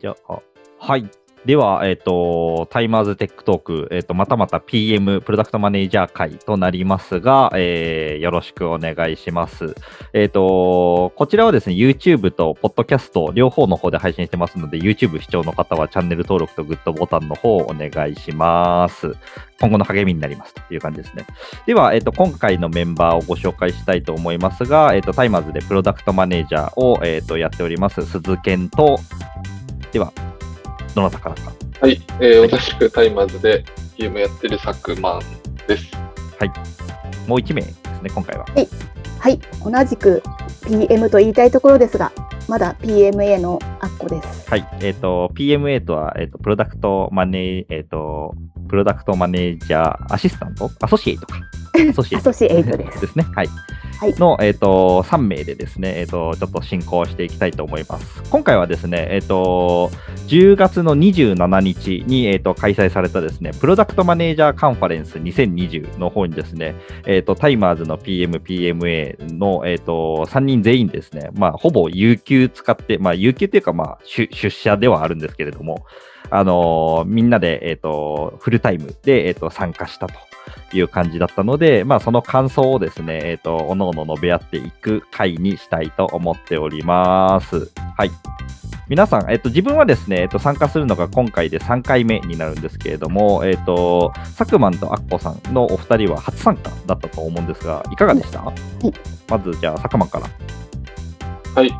じゃあ、はい。では、えっ、と、タイマーズテックトーク、えっ、と、またまた PM、プロダクトマネージャー回となりますが、えーよろしくお願いします。えっ、と、こちらはですね、YouTube と Podcast 両方の方で配信してますので、YouTube 視聴の方はチャンネル登録とグッドボタンの方をお願いします。今後の励みになりますという感じですね。では、えっ、と、今回のメンバーをご紹介したいと思いますが、えっ、と、タイマーズでプロダクトマネージャーを、えっ、と、やっております、鈴健と、では、どなたからか。はい、えー、同じくタイマーズで PM やってる佐久間です。もう1名ですね、今回は。はい、同じく PM と言いたいところですが、まだ PMA のアッコです。はい。えっ、と、PMA とは、えっ、と、プロダクトマネー、えっ、と、プロダクトマネージャーアシスタント？アソシエイトか。アソシエイトアソシエイトです。ですね。はい。はいの、えっ、と、3名でですね、えっ、と、ちょっと進行していきたいと思います。今回はですね、えっ、と、10月の27日に、えっ、と、開催されたですね、プロダクトマネージャーカンファレンス2020の方にですね、えっ、と、タイマーズの PM、PMA の、えっ、と、3人全員ですね、まあ、ほぼ有給使って、まあ、有給っていうか、まあ、出出社ではあるんですけれども、あのーみんなで、えっ、と、フルタイムで、えっ、と、参加したという感じだったので、まあ、その感想をですね、えっ、と、おのおの述べ合っていく回にしたいと思っております。はい。皆さん、えっ、と、自分はですね、えっ、と、参加するのが今回で3回目になるんですけれども、えっ、と、佐久間とアッコさんのお二人は初参加だったと思うんですが、いかがでした、まず、じゃあ、佐久間から。はい。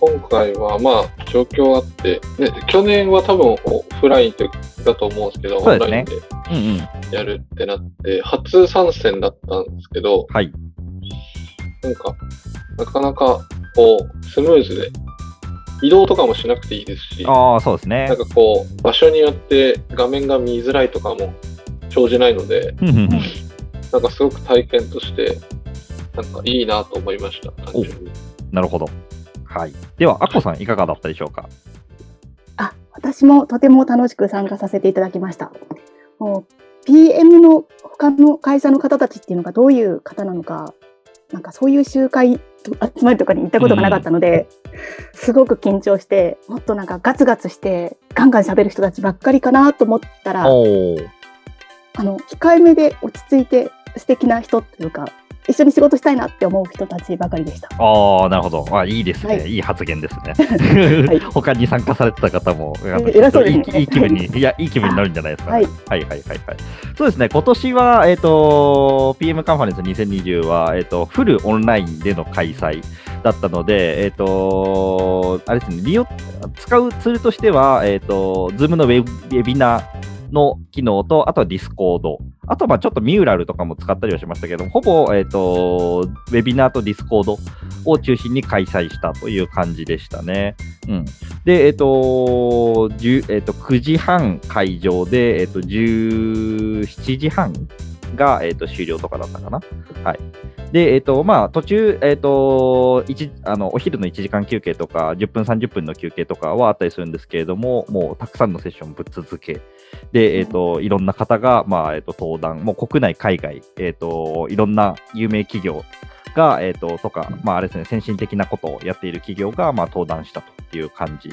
今回はまあ状況あって、ね、去年は多分オフラインだと思うんですけど、そうですねオンラインでうんうん。やるってなって、初参戦だったんですけど、はい。なんか、なかなかこう、スムーズで、移動とかもしなくていいですし、ああ、そうですねなん。かこう、場所によって画面が見づらいとかも生じないので、うんうんうんなんかすごく体験として、なんかいいなと思いました、単純に。なるほど。はい。では、アッコさん、いかがだったでしょうか？あ、私もとても楽しく参加させていただきました。もう PM の他の会社の方たちっていうのがどういう方なのか、なんかそういう集会と集まりとかに行ったことがなかったので、すごく緊張して、もっとなんかガツガツしてガンガン喋る人たちばっかりかなと思ったら。あの控えめで落ち着いて素敵な人というか、一緒に仕事したいなって思う人たちばかりでした。ああ、なるほど。あいいですね、、はいい発言ですね。い 他に参加されてた方も、偉そうですねいいいい気分に、いや、いい気分になるんじゃないですか、はいはいはいはいはい。そうですね、今年は、えっ、と、PM カンファレンス2020は、えっ、と、フルオンラインでの開催だったので、えっ、と、あれですね、利用、使うツールとしては、えっ、と、Zoom のウェブウェビナー、の機能と、あとはディスコード。あとはまあちょっとミューラルとかも使ったりはしましたけど、ほぼ、えっ、と、ウェビナーとディスコードを中心に開催したという感じでしたね。うん。で、えっ、と、えっ、と、9時半会場で、えっ、と、17時半が、えっ、と、終了とかだったかな。はい。で、えっ、と、まあ、途中、えっ、と、一あの、お昼の1時間休憩とか、10分、30分の休憩とかはあったりするんですけれども、もうたくさんのセッションぶっ続け、で、えっ、と、いろんな方が、まあ、えっ、と、登壇、もう国内、海外、えっ、と、いろんな有名企業が、えっ、と、とか、まあ、あれですね、先進的なことをやっている企業が、まあ、登壇したという感じ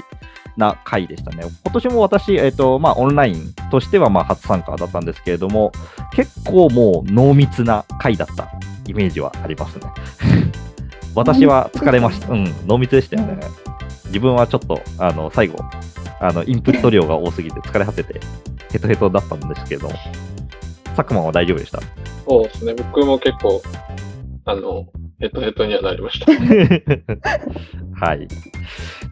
な回でしたね。今年も私、えっ、と、まあ、オンラインとしては、まあ、初参加だったんですけれども、結構もう濃密な回だったイメージはありますね。私は疲れました。うん、濃密でしたよね。自分はちょっと、あの、最後、あの、インプット量が多すぎて疲れ果てて、ヘトヘトだったんですけど、佐久間は大丈夫でした？そうですね、僕も結構、あの、ヘトヘトにはなりました。はい。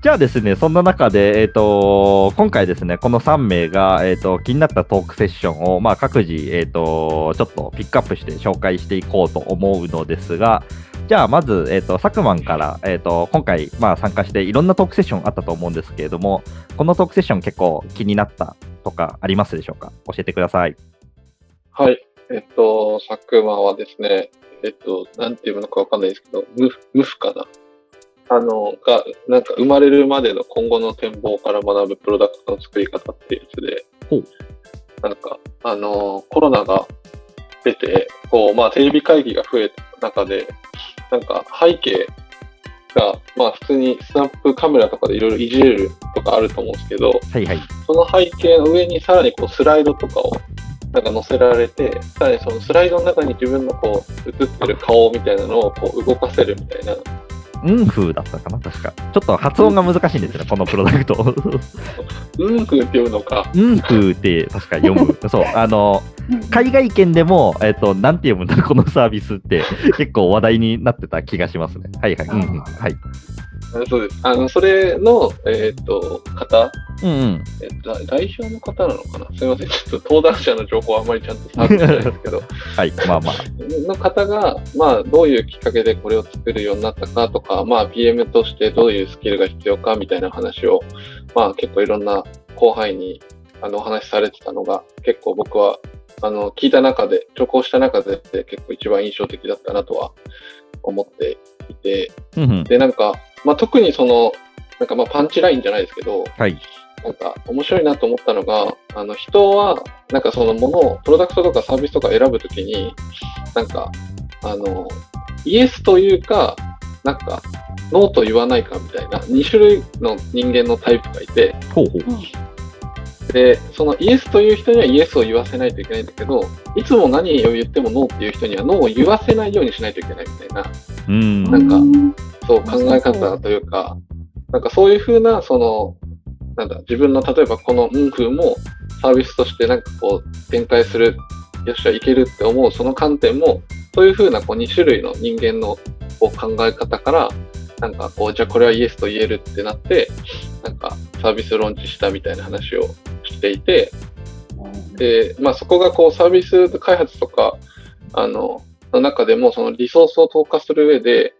じゃあですね、そんな中で、えっ、と、今回ですね、この3名が、えっ、と、気になったトークセッションを、まあ、各自、えっ、と、ちょっとピックアップして紹介していこうと思うのですが、じゃあ、まず、えっ、と、佐久間から、えっ、と、今回、まあ、参加していろんなトークセッションあったと思うんですけれども、このトークセッション結構気になったとかありますでしょうか？教えてください。はい。えっと、佐久間はですね、えっと、なんていうのかわかんないですけど、無無負かな？あの、が、なんか生まれるまでの今後の展望から学ぶプロダクトの作り方っていうやつでほう、なんか、あの、コロナが出て、こう、まあ、テレビ会議が増えた中で、なんか背景が、まあ普通にスナップカメラとかでいろいろいじれるとかあると思うんですけど、はいはい。その背景の上にさらにこうスライドとかをなんか載せられて、さらにそのスライドの中に自分のこう映ってる顔みたいなのをこう動かせるみたいな、うんふうだったかな、確か。ちょっと発音が難しいんですよね、このプロダクト。うんふうっていうのか、うんふうって確か読む。そう、あの、海外圏でも、えっ、と、なんて読むんだ、このサービスって、結構話題になってた気がしますね。はいはい。うんうん、はい。そうです。あの、それの、えっ、と、方、うんうん。えっと、代表の方なのかな？すみません。ちょっと登壇者の情報はあんまりちゃんと把握してないですけど、はい、まあまあ。の方が、まあ、どういうきっかけでこれを作るようになったかとか、まあ、PM としてどういうスキルが必要かみたいな話を、まあ、結構いろんな後輩にあのお話しされてたのが、結構僕は、あの、聞いた中で、受講した中で結構一番印象的だったなとは思っていて、うんうん。で、なんか、まあ、特にその、なんかまあパンチラインじゃないですけど、はい。なんか面白いなと思ったのが、あの人は、なんかそのものを、プロダクトとかサービスとか選ぶときに、なんか、あの、イエスというか、なんか、ノーと言わないかみたいな、2種類の人間のタイプがいて、ほうほう。で、そのイエスという人にはイエスを言わせないといけないんだけど、いつも何を言ってもノーっていう人にはノーを言わせないようにしないといけないみたいな、うん。なんかうんそう考え方というか、なんかそういうふうな、その、なんだ、自分の例えばこの運風もサービスとしてなんかこう展開する、よっしゃ、いけるって思うその観点も、そういうふうなこう2種類の人間のこう考え方から、なんかこう、じゃあこれはイエスと言えるってなって、なんかサービスローンチしたみたいな話をしていて、で、まあそこがこうサービス開発とか、あの、の中でもそのリソースを投下する上で、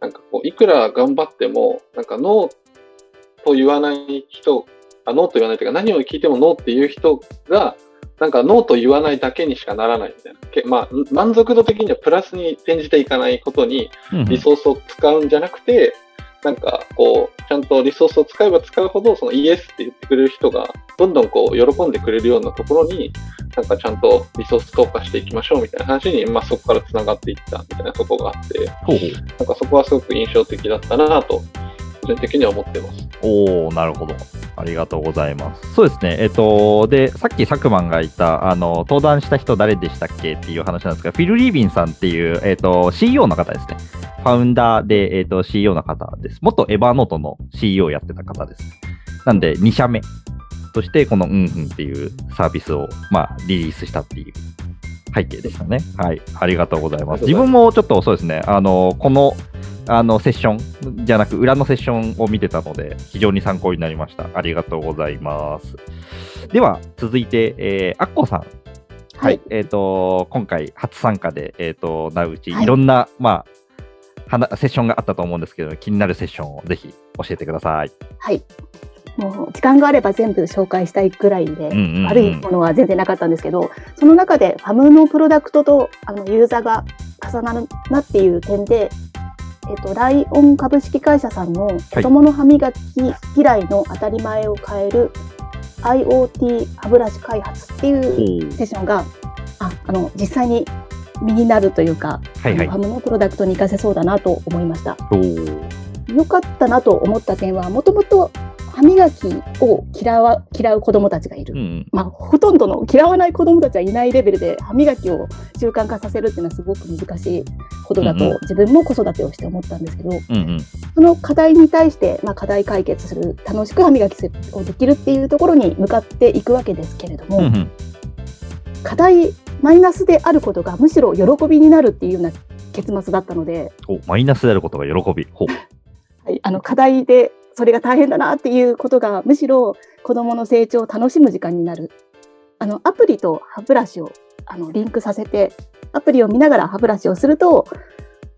なんかこう、いくら頑張っても、なんかノーと言わない人、あ、ノーと言わないというか、何を聞いてもノーっていう人が、なんかノーと言わないだけにしかならないみたいな。けまあ、満足度的にはプラスに転じていかないことにリソースを使うんじゃなくて、なんかこう、ちゃんとリソースを使えば使うほど、そのイエスって言ってくれる人が、どんどんこう、喜んでくれるようなところに、なんかちゃんとリソース投下していきましょうみたいな話に、まあそこから繋がっていったみたいなところがあって。なんかそこはすごく印象的だったなと、個人的には思ってます。おー、なるほど。ありがとうございます。そうですね。えっ、と、で、さっき佐久間がいた、あの、登壇した人誰でしたっけ？っていう話なんですが、フィル・リービンさんっていう、えっ、と、CEO の方ですね。ファウンダーで、えっ、と、CEO の方です。元エバーノートの CEO をやってた方です。なんで、2社目として、このうんうんっていうサービスを、まあ、リリースしたっていう背景でしたね。はい。ありがとうございます。自分もちょっとそうですね、あの、この、あの、セッションじゃなく、裏のセッションを見てたので、非常に参考になりました。ありがとうございます。では、続いて、えー、アッコさん。はい。えっ、と、今回初参加で、えっ、と、なうち、はいいろんな、まあ、はなセッションがあったと思うんですけど、気になるセッションをぜひ教えてください。はい。もう時間があれば全部紹介したいくらいで、悪いものは全然なかったんですけど、その中でファムのプロダクトとあのユーザーが重なるなっていう点で、えっと、ライオン株式会社さんの子供の歯磨き嫌いの当たり前を変える IoT 歯ブラシ開発っていう。セッションが、ああの実際に身になるというか、はいはいファムのプロダクトに活かせそうだなと思いました。良かったなと思った点は、もともと歯磨きを嫌わ嫌う子どもたちがいる。うんうん。まあ、ほとんどの嫌わない子どもたちはいないレベルで歯磨きを習慣化させるっていうのはすごく難しいことだと、うんうん自分も子育てをして思ったんですけど、うんうん。その課題に対して、まあ、課題解決する、楽しく歯磨きをできるっていうところに向かっていくわけですけれども、うんうん。課題、マイナスであることがむしろ喜びになるっていうような結末だったので、おマイナスであることが喜び。はい、あの課題でそれが大変だなっていうことがむしろ子どもの成長を楽しむ時間になるあのアプリと歯ブラシをあのリンクさせてアプリを見ながら歯ブラシをすると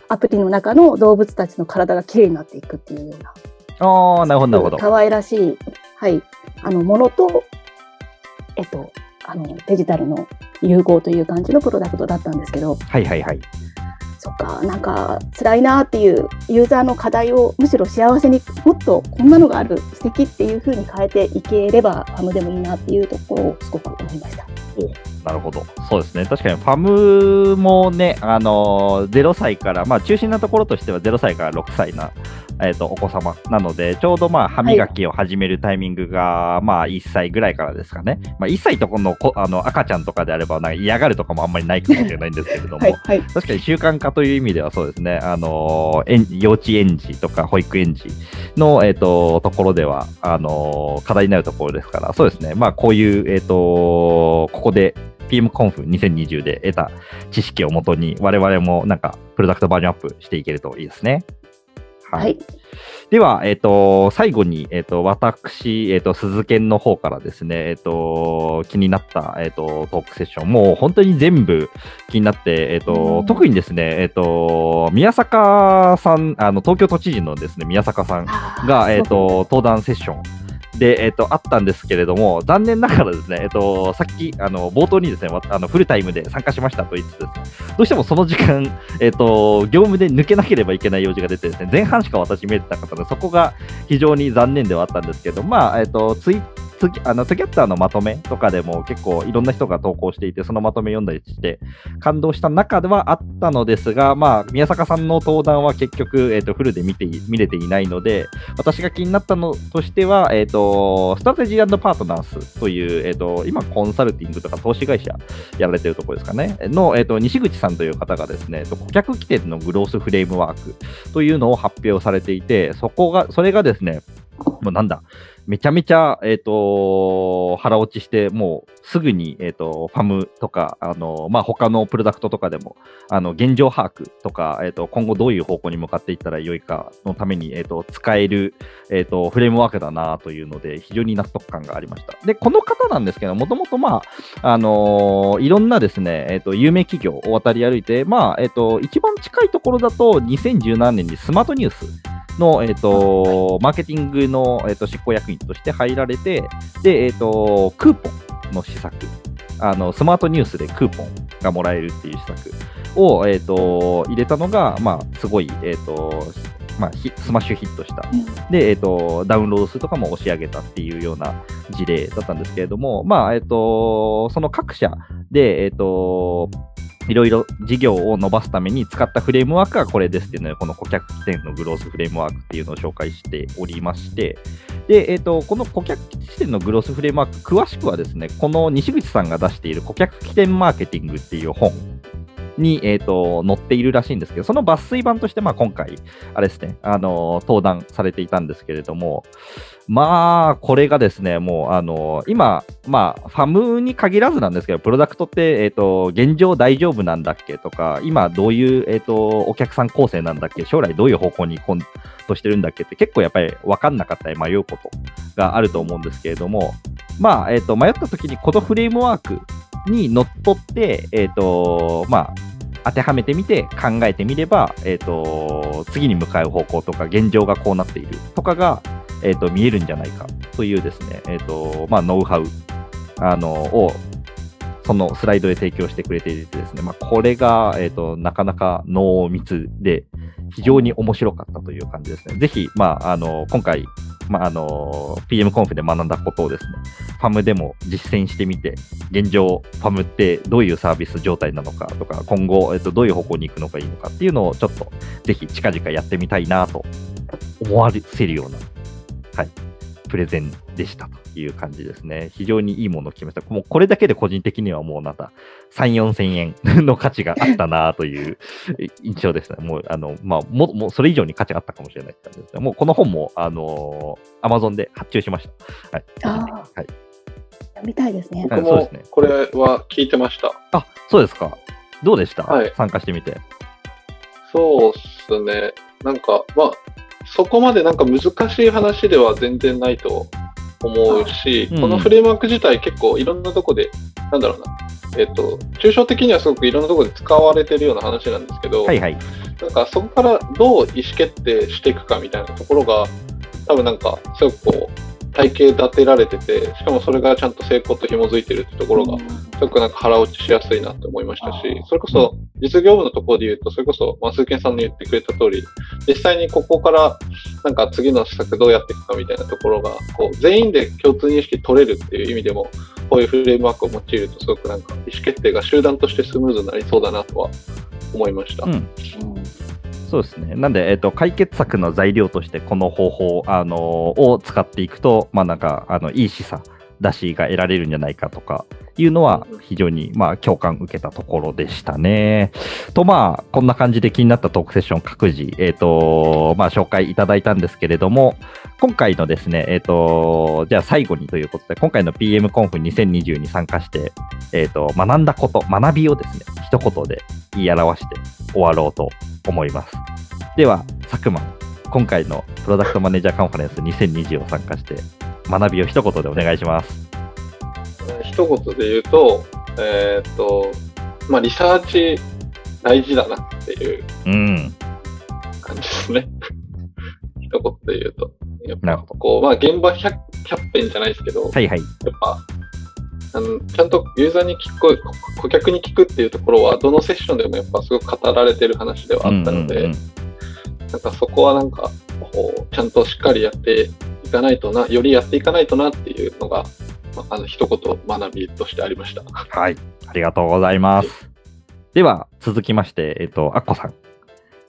アプリの中の動物たちの体がきれいになっていくっていうようなああ、なるほど、なるほど。可愛らしい、はい、あのものと、えっと、あのデジタルの融合という感じのプロダクトだったんですけどはいはいはい。そっか、なんか辛いなっていうユーザーの課題をむしろ幸せにもっとこんなのがある素敵っていう風に変えていければファムでもいいなっていうところをすごく思いました。なるほど。そうですね。確かにファムもね、あのー、0歳から、まあ中心なところとしては0歳から6歳な、えーと、お子様なので、ちょうどまあ歯磨きを始めるタイミングが、はい、まあ1歳ぐらいからですかね。まあ1歳とこのこあの赤ちゃんとかであればなんか嫌がるとかもあんまりないかもしれないんですけれども、はいはい、確かに習慣化という意味ではそうですね、あのー、幼稚園児とか保育園児の、えーと、ところではあの、課題になるところですから、そうですね、まあこういう、えーと、ここで PM コンフ2020で得た知識をもとに、我々もなんかプロダクトバージョンアップしていけるといいですね。はい。では、えっ、ー、と、最後に、えっ、ー、と、私、えっ、ー、と、鈴研の方からですね、えっ、と、気になった、えっ、と、トークセッション、もう本当に全部気になって、えっ、と、特にですね、えっ、と、宮坂さん、あの、東京都知事のですね、宮坂さんが、えっ、と、登壇セッション、で、えっ、ー、と、あったんですけれども、残念ながらですね、えっ、ー、と、さっき、あの、冒頭にですね、あのフルタイムで参加しましたと言ってですね、どうしてもその時間、えっ、ー、と、業務で抜けなければいけない用事が出てですね、前半しか私見えてなかったので、そこが非常に残念ではあったんですけど、まあ、えっ、と、ツイッツあのツキャッターのまとめとかでも結構いろんな人が投稿していて、そのまとめ読んだりして感動した中ではあったのですが、まあ、宮坂さんの登壇は結局、えーと、フルで見て見れていないので、私が気になったのとしては、えーと、ストラテジーパートナースという、えーと、今、コンサルティングとか投資会社やられてるところですかね、の、えー、と西口さんという方がですね、顧客規定のグロースフレームワークというのを発表されていて、そこが、それがですね、もうなんだ、めちゃめちゃ、え、ー、と、腹落ちして、もうすぐに、え、ー、と、ファムとか、あの、まあ、他のプロダクトとかでも、あの、現状把握とか、え、ー、と、今後どういう方向に向かっていったらよいかのために、えっ、と、使える、えっ、と、フレームワークだなというので、非常に納得感がありました。で、この方なんですけど、もともと、まあ、あのいろんなですね、えっ、と、有名企業を渡り歩いて、まあ、えっ、と、一番近いところだと、2017年にスマートニュース、の、えっ、ー、と、マーケティングの、えっ、ー、と、執行役員として入られて、で、えっ、ー、と、クーポンの施策、あの、スマートニュースでクーポンがもらえるっていう施策を、えっ、と、入れたのが、まあ、すごい、えっ、と、まあ、スマッシュヒットした。で、えっ、と、ダウンロード数とかも押し上げたっていうような事例だったんですけれども、まあ、えっ、と、その各社で、えっ、と、いろいろ事業を伸ばすために使ったフレームワークがこれですっていうので、この顧客起点のグロースフレームワークっていうのを紹介しておりまして、で、えっ、ー、と、この顧客起点のグロースフレームワーク、詳しくはですね、この西口さんが出している顧客起点マーケティングっていう本に、えーと、載っているらしいんですけど、その抜粋版として、まあ、今回、あれですね、あの登壇されていたんですけれども、まあ、これがですね、もう、あの今、まあ、ファムに限らずなんですけど、プロダクトって、え、ー、と、現状大丈夫なんだっけとか、今どういう、えっ、ー、と、お客さん構成なんだっけ将来どういう方向に行こうとしてるんだっけって結構やっぱり分かんなかったり迷うことがあると思うんですけれども、まあ、えっ、ー、と、迷った時にこのフレームワークにのっとって、えっ、と、まあ、当てはめてみて考えてみれば、えっ、ー、と、次に向かう方向とか、現状がこうなっているとかが、えっ、ー、と、見えるんじゃないかというですね、えっ、ー、と、まあ、ノウハウ、あの、を、そのスライドで提供してくれていてですね、まあ、これが、えっ、と、なかなか濃密で、非常に面白かったという感じですね。ぜひ、まあ、あの、今回、まあ、あの、PM コンフで学んだことをですね、ファムでも実践してみて、現状、ファムってどういうサービス状態なのかとか、今後、えっと、どういう方向に行くのがいいのかっていうのをちょっと、ぜひ近々やってみたいなと思わせるような、はい、プレゼンでしたと。いう感じですね。非常にいいものを決めました。もうこれだけで個人的にはもうなんか3、4千円 の価値があったなという 印象ですね。もう、あの、まあ、も、もうそれ以上に価値があったかもしれないって感じですね。もうこの本も、あのー、Amazon で発注しました。はい。あはい。読みたいですね。僕もこれは聞いてました。あ、そうですか。どうでした、はい、参加してみて。そうっすね。なんか、まあ、そこまでなんか難しい話では全然ないと思うし、うん、このフレームワーク自体結構いろんなとこで、なんだろうな、えっと、抽象的にはすごくいろんなところで使われてるような話なんですけど、はいはい、なんかそこからどう意思決定していくかみたいなところが、多分なんかすごくこう、体系立てられてて、しかもそれがちゃんと成功と紐づいてるってところが、すごくなんか腹落ちしやすいなって思いましたし、それこそ実業部のところで言うと、それこそ、まあ、鈴木さんの言ってくれた通り、実際にここからなんか次の施策どうやっていくかみたいなところが、こう全員で共通認識取れるっていう意味でも、こういうフレームワークを用いると、すごくなんか意思決定が集団としてスムーズになりそうだなとは思いました。うんそうですね。なんで、えっ、と、解決策の材料として、この方法、あのを使っていくと、まあ、なんか、あの、いい示唆、出しが得られるんじゃないかとかいうのは、非常に、まあ、共感受けたところでしたね。と、まあ、こんな感じで気になったトークセッション各自、えっ、と、まあ、紹介いただいたんですけれども、今回のですね、えっ、と、じゃあ最後にということで、今回の PM コンフ2020に参加して、えっ、と、学んだこと、学びをですね、一言で言い表して終わろうと思います。では、佐久間、今回のプロダクトマネージャーカンファレンス2020を参加して、学びを一言でお願いします。一言で言うと、えーっと、まあ、リサーチ大事だなっていううん。感じですね。一言で言うと。やっ。ぱこう、まあ、現場 100, 100遍じゃないですけど、はいはい。やっぱ、あのちゃんとユーザーに聞く、顧客に聞くっていうところは、どのセッションでもやっぱすごく語られてる話ではあったので、うんうんうんなんかそこはなんか、こう、ちゃんとしっかりやっていかないとな、よりやっていかないとなっていうのが、まあ、あの、一言学びとしてありました。はい。ありがとうございます。では、続きまして、えっ、と、アッコさん。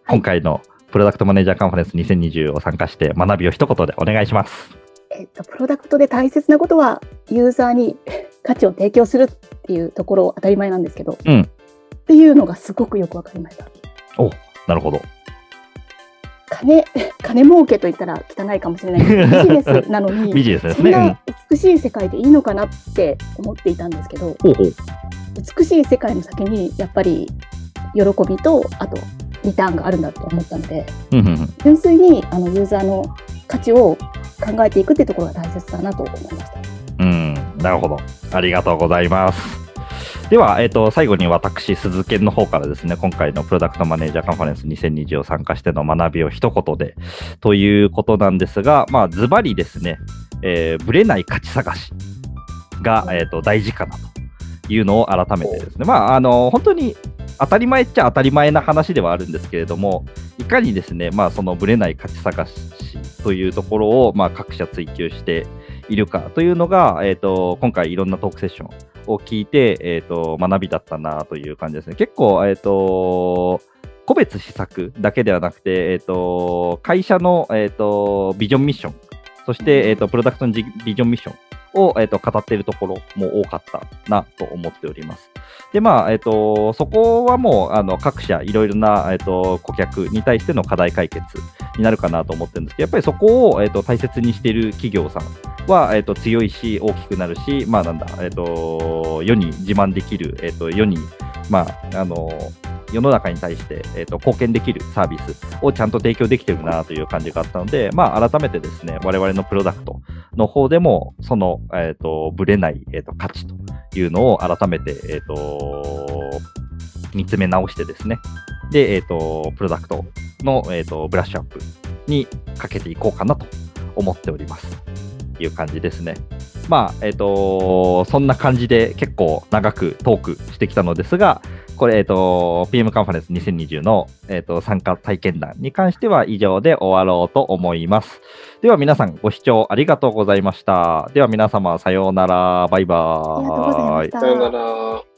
今回のプロダクトマネージャーカンファレンス2020を参加して、学びを一言でお願いします。えっと、プロダクトで大切なことは、ユーザーに 価値を提供するっていうところ当たり前なんですけど、うんっていうのがすごくよくわかりました。なるほど。金、金儲けと言ったら汚いかもしれないけど、ビジネスなのに、ビジネスですね。そんな美しい世界でいいのかなって思っていたんですけど、うん、ほうほう。美しい世界の先にやっぱり喜びと、あとリターンがあるんだと思ったので、うんうんうん純粋にあのユーザーの価値を考えていくっていうところが大切だなと思いました。うん、なるほど。ありがとうございます。では、えっ、と、最後に私、鈴研の方からですね、今回のプロダクトマネージャーカンファレンス2020を参加しての学びを一言で、ということなんですが、まあ、ズバリですね、えーぶれない価値探しが、えっ、と、大事かなというのを改めてですね、まあ、あの、本当に当たり前っちゃ当たり前な話ではあるんですけれども、いかにですね、まあ、そのぶれない価値探しというところを、まあ、各社追求しているかというのが、えっ、と、今回いろんなトークセッションを聞いて、えっ、と、学びだったなという感じですね。結構、えっ、と、個別施策だけではなくて、えっ、と、会社の、えっ、と、ビジョンミッション、そして、えっ、と、プロダクトのジビジョンミッションを、えっ、と、語っているところも多かったなと思っております。で、まあ、えっ、と、そこはもう、あの、各社、いろいろな、えっ、と、顧客に対しての課題解決になるかなと思ってるんですけど、やっぱりそこを、えっ、と、大切にしている企業さんは、えっ、と、強いし、大きくなるし、まあ、なんだ、えっ、と、世に自慢できる、えっ、と、世に、まあ、あの、世の中に対して、えっと貢献できるサービスをちゃんと提供できてるなという感じがあったので、まあ、改めてですね、我々のプロダクトの方でも、その、えっ、と、ぶれない、えっ、と、価値というのを改めて、えっ、と、見つめ直してですね、で、えっ、と、プロダクトの、えっ、と、ブラッシュアップにかけていこうかなと思っております。という感じですね。まあ、えっ、と、そんな感じで結構長くトークしてきたのですが、これ、えっ、と、PM カンファレンス2020の、えっ、と、参加体験談に関しては以上で終わろうと思います。では皆さんご視聴ありがとうございました。では皆様さようなら。バイバーイ。ありがとうございました。さよなら。